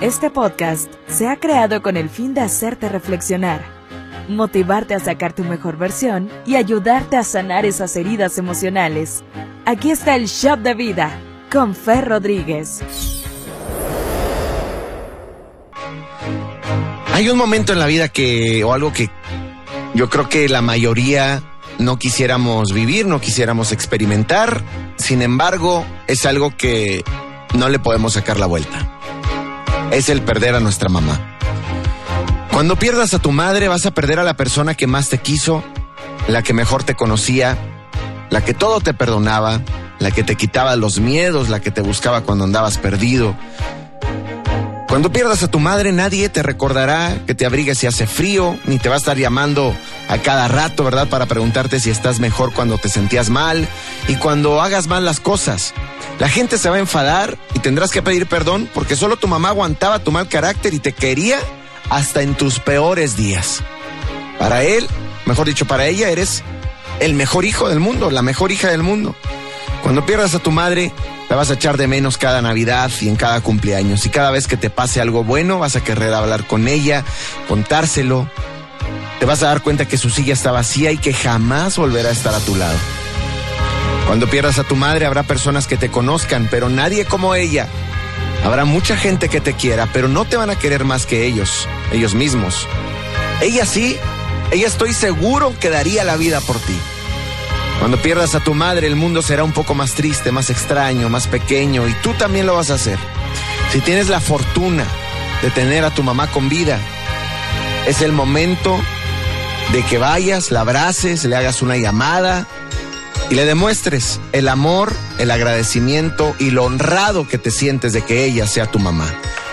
Este podcast se ha creado con el fin de hacerte reflexionar, motivarte a sacar tu mejor versión y ayudarte a sanar esas heridas emocionales. Aquí está el Shop de Vida con Fer Rodríguez. Hay un momento en la vida que, o algo que yo creo que la mayoría no quisiéramos vivir, no quisiéramos experimentar. Sin embargo, es algo que no le podemos sacar la vuelta es el perder a nuestra mamá. Cuando pierdas a tu madre vas a perder a la persona que más te quiso, la que mejor te conocía, la que todo te perdonaba, la que te quitaba los miedos, la que te buscaba cuando andabas perdido. Cuando pierdas a tu madre nadie te recordará que te abrigues si hace frío, ni te va a estar llamando a cada rato, ¿verdad? Para preguntarte si estás mejor cuando te sentías mal y cuando hagas mal las cosas. La gente se va a enfadar y tendrás que pedir perdón porque solo tu mamá aguantaba tu mal carácter y te quería hasta en tus peores días. Para él, mejor dicho, para ella eres el mejor hijo del mundo, la mejor hija del mundo. Cuando pierdas a tu madre, la vas a echar de menos cada Navidad y en cada cumpleaños. Y cada vez que te pase algo bueno, vas a querer hablar con ella, contárselo. Te vas a dar cuenta que su silla está vacía y que jamás volverá a estar a tu lado. Cuando pierdas a tu madre habrá personas que te conozcan, pero nadie como ella. Habrá mucha gente que te quiera, pero no te van a querer más que ellos, ellos mismos. Ella sí, ella estoy seguro que daría la vida por ti. Cuando pierdas a tu madre, el mundo será un poco más triste, más extraño, más pequeño, y tú también lo vas a hacer. Si tienes la fortuna de tener a tu mamá con vida, es el momento de que vayas, la abraces, le hagas una llamada, y le demuestres el amor, el agradecimiento y lo honrado que te sientes de que ella sea tu mamá.